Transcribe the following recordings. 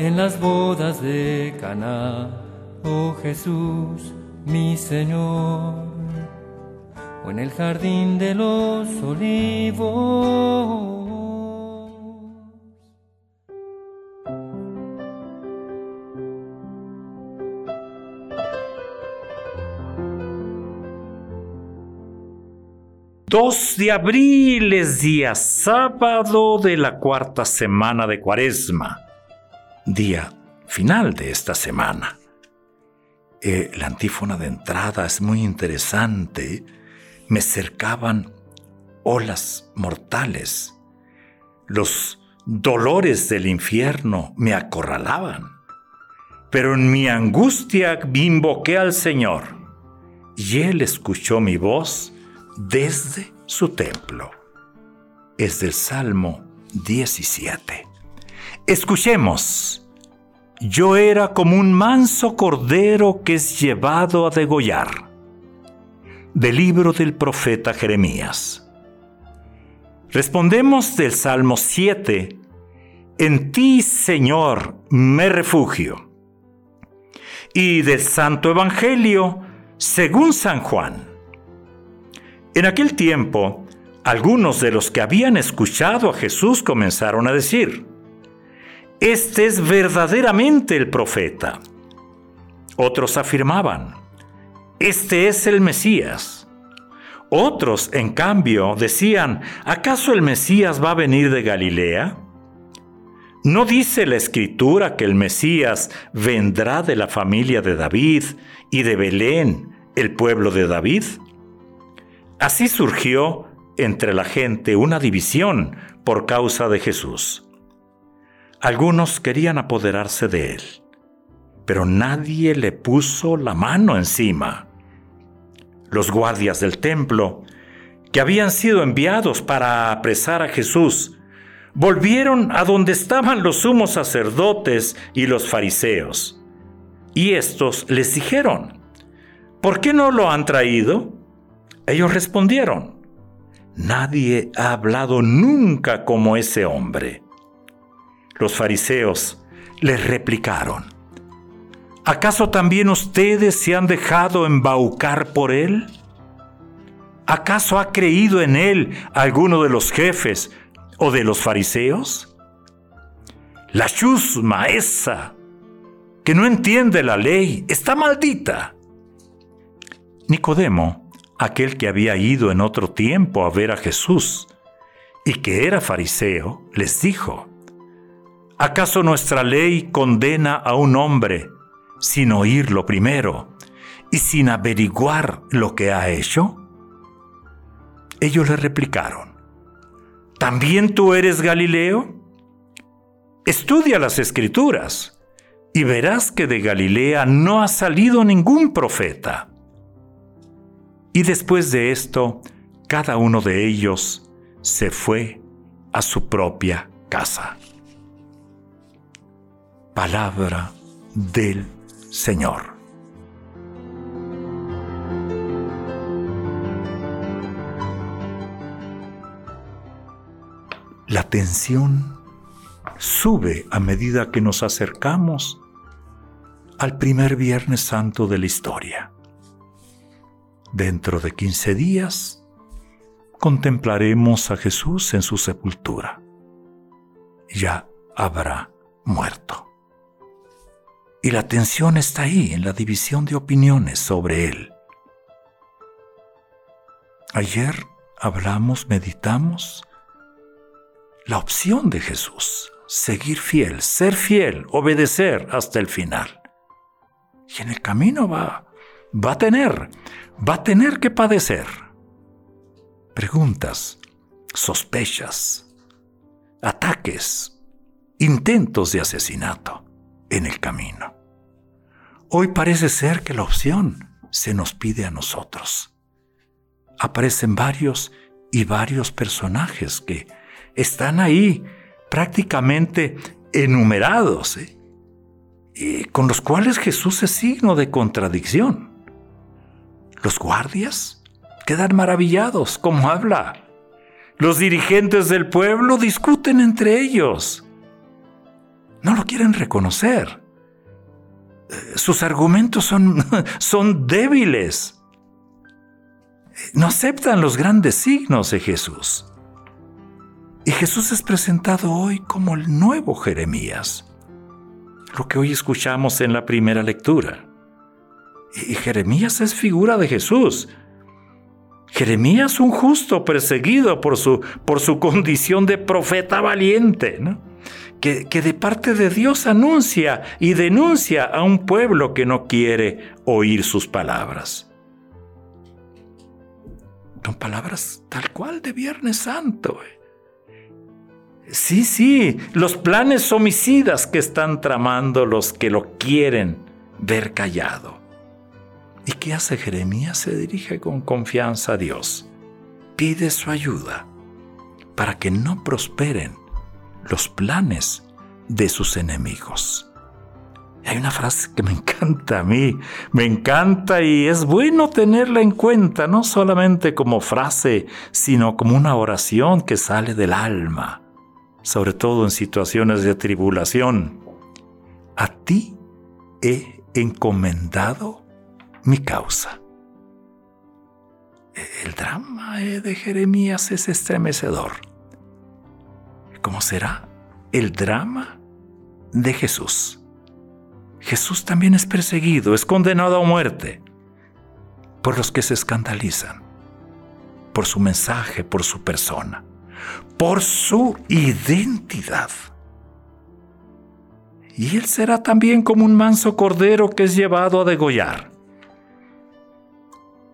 en las bodas de Caná, oh Jesús, mi Señor, o en el jardín de los olivos. Dos de abril es día sábado de la cuarta semana de Cuaresma, día final de esta semana. Eh, la antífona de entrada es muy interesante. Me cercaban olas mortales. Los dolores del infierno me acorralaban. Pero en mi angustia invoqué al Señor, y Él escuchó mi voz desde su templo. Es del Salmo 17. Escuchemos. Yo era como un manso cordero que es llevado a degollar. Del libro del profeta Jeremías. Respondemos del Salmo 7. En ti, Señor, me refugio. Y del Santo Evangelio, según San Juan. En aquel tiempo, algunos de los que habían escuchado a Jesús comenzaron a decir, Este es verdaderamente el profeta. Otros afirmaban, Este es el Mesías. Otros, en cambio, decían, ¿acaso el Mesías va a venir de Galilea? ¿No dice la escritura que el Mesías vendrá de la familia de David y de Belén, el pueblo de David? Así surgió entre la gente una división por causa de Jesús. Algunos querían apoderarse de él, pero nadie le puso la mano encima. Los guardias del templo, que habían sido enviados para apresar a Jesús, volvieron a donde estaban los sumos sacerdotes y los fariseos. Y estos les dijeron, ¿por qué no lo han traído? Ellos respondieron, Nadie ha hablado nunca como ese hombre. Los fariseos les replicaron, ¿acaso también ustedes se han dejado embaucar por él? ¿Acaso ha creído en él alguno de los jefes o de los fariseos? La chusma esa, que no entiende la ley, está maldita. Nicodemo aquel que había ido en otro tiempo a ver a Jesús y que era fariseo, les dijo, ¿acaso nuestra ley condena a un hombre sin oírlo primero y sin averiguar lo que ha hecho? Ellos le replicaron, ¿también tú eres Galileo? Estudia las escrituras y verás que de Galilea no ha salido ningún profeta. Y después de esto, cada uno de ellos se fue a su propia casa. Palabra del Señor. La tensión sube a medida que nos acercamos al primer Viernes Santo de la historia. Dentro de 15 días contemplaremos a Jesús en su sepultura. Ya habrá muerto. Y la tensión está ahí, en la división de opiniones sobre él. Ayer hablamos, meditamos la opción de Jesús, seguir fiel, ser fiel, obedecer hasta el final. Y en el camino va va a tener, va a tener que padecer. Preguntas, sospechas, ataques, intentos de asesinato. En el camino. Hoy parece ser que la opción se nos pide a nosotros. Aparecen varios y varios personajes que están ahí prácticamente enumerados, ¿eh? y con los cuales Jesús es signo de contradicción. Los guardias quedan maravillados, como habla. Los dirigentes del pueblo discuten entre ellos. No lo quieren reconocer. Eh, sus argumentos son, son débiles. No aceptan los grandes signos de Jesús. Y Jesús es presentado hoy como el nuevo Jeremías, lo que hoy escuchamos en la primera lectura. Y Jeremías es figura de Jesús. Jeremías un justo perseguido por su, por su condición de profeta valiente, que, de parte de Dios anuncia y denuncia a un pueblo que no quiere oír sus palabras. Son palabras tal cual de Viernes Santo. Eh. Sí, sí, los planes homicidas que están tramando los que lo quieren ver callado. ¿Y qué hace Jeremías? Se dirige con confianza a Dios. Pide su ayuda para que no prosperen los planes de sus enemigos. Hay una frase que me encanta a mí, me encanta y es bueno tenerla en cuenta, no solamente como frase, sino como una oración que sale del alma sobre todo en situaciones de tribulación. A ti he encomendado mi causa. El drama de Jeremías es estremecedor. ¿Cómo será el drama de Jesús? Jesús también es perseguido, es condenado a muerte por los que se escandalizan, por su mensaje, por su persona por su identidad. Y él será también como un manso cordero que es llevado a degollar.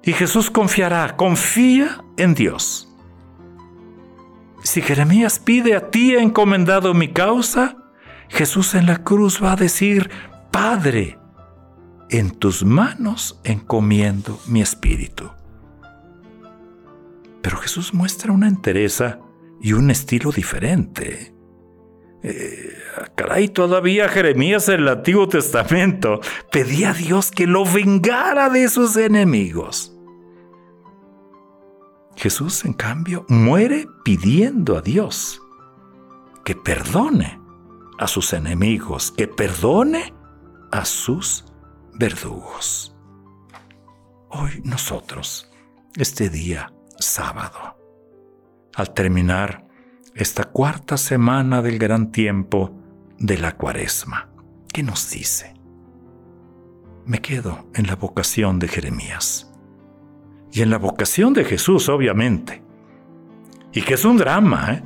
Y Jesús confiará, confía en Dios. Si Jeremías pide a ti encomendado mi causa, Jesús en la cruz va a decir, Padre, en tus manos encomiendo mi espíritu. Pero Jesús muestra una entereza y un estilo diferente. Eh, caray, todavía Jeremías en el Antiguo Testamento pedía a Dios que lo vengara de sus enemigos. Jesús, en cambio, muere pidiendo a Dios que perdone a sus enemigos, que perdone a sus verdugos. Hoy nosotros, este día sábado, al terminar esta cuarta semana del gran tiempo de la cuaresma. ¿Qué nos dice? Me quedo en la vocación de Jeremías y en la vocación de Jesús, obviamente. Y que es un drama, ¿eh?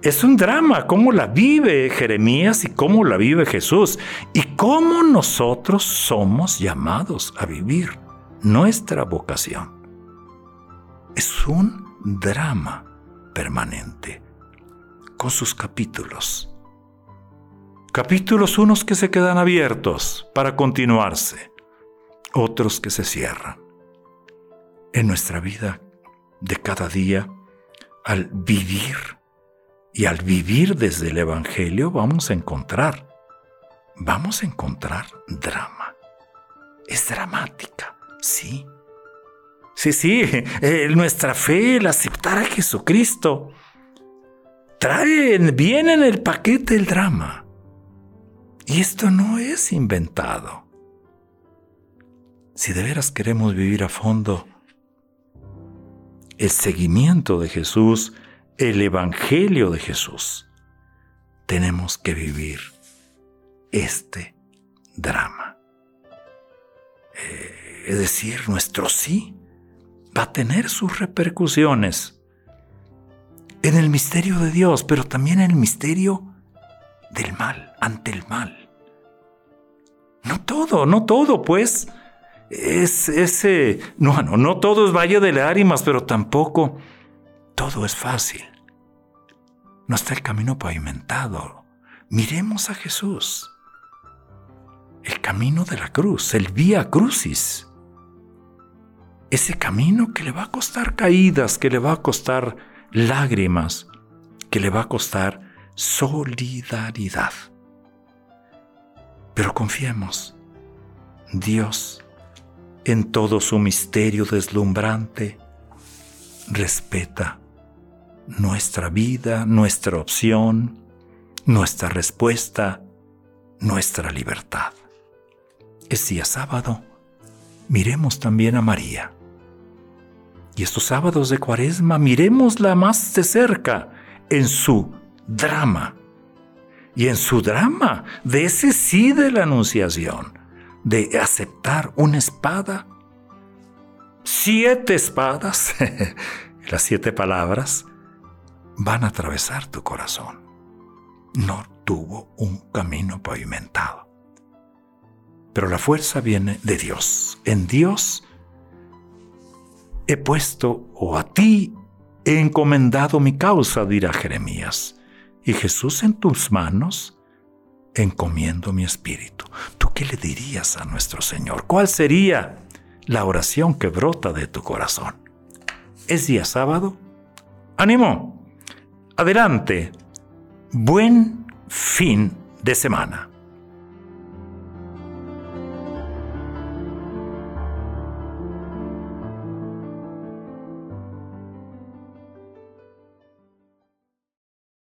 Es un drama cómo la vive Jeremías y cómo la vive Jesús y cómo nosotros somos llamados a vivir nuestra vocación. Es un drama permanente, con sus capítulos. Capítulos unos que se quedan abiertos para continuarse, otros que se cierran. En nuestra vida de cada día, al vivir y al vivir desde el Evangelio vamos a encontrar, vamos a encontrar drama. Es dramática, sí, Sí, sí, eh, nuestra fe, el aceptar a Jesucristo, traen, viene en el paquete el drama. Y esto no es inventado. Si de veras queremos vivir a fondo el seguimiento de Jesús, el Evangelio de Jesús, tenemos que vivir este drama. Eh, es decir, nuestro sí va a tener sus repercusiones en el misterio de Dios, pero también en el misterio del mal, ante el mal. No todo, no todo, pues. Es ese. No, no, no todo es valle de lágrimas, pero tampoco todo es fácil. No está el camino pavimentado. Miremos a Jesús. camino de la cruz, el vía crucis. Ese camino que le va a costar caídas, que le va a costar lágrimas, que le va a costar solidaridad. Pero confiemos, Dios, en todo su misterio deslumbrante, respeta nuestra vida, nuestra opción, nuestra respuesta, nuestra libertad. Es día sábado. Miremos también a María. Y estos sábados de cuaresma miremosla más de cerca en su drama. Y en su drama de ese sí de la anunciación, de aceptar una espada, siete espadas, las siete palabras, van a atravesar tu corazón. No tuvo un camino pavimentado. Pero la fuerza viene de Dios. En Dios he puesto, o a ti he encomendado mi causa, dirá Jeremías. Y Jesús en tus manos encomiendo mi espíritu. ¿Tú qué le dirías a nuestro Señor? ¿Cuál sería la oración que brota de tu corazón? ¿Es día sábado? ¡Ánimo! Adelante. Buen fin de semana.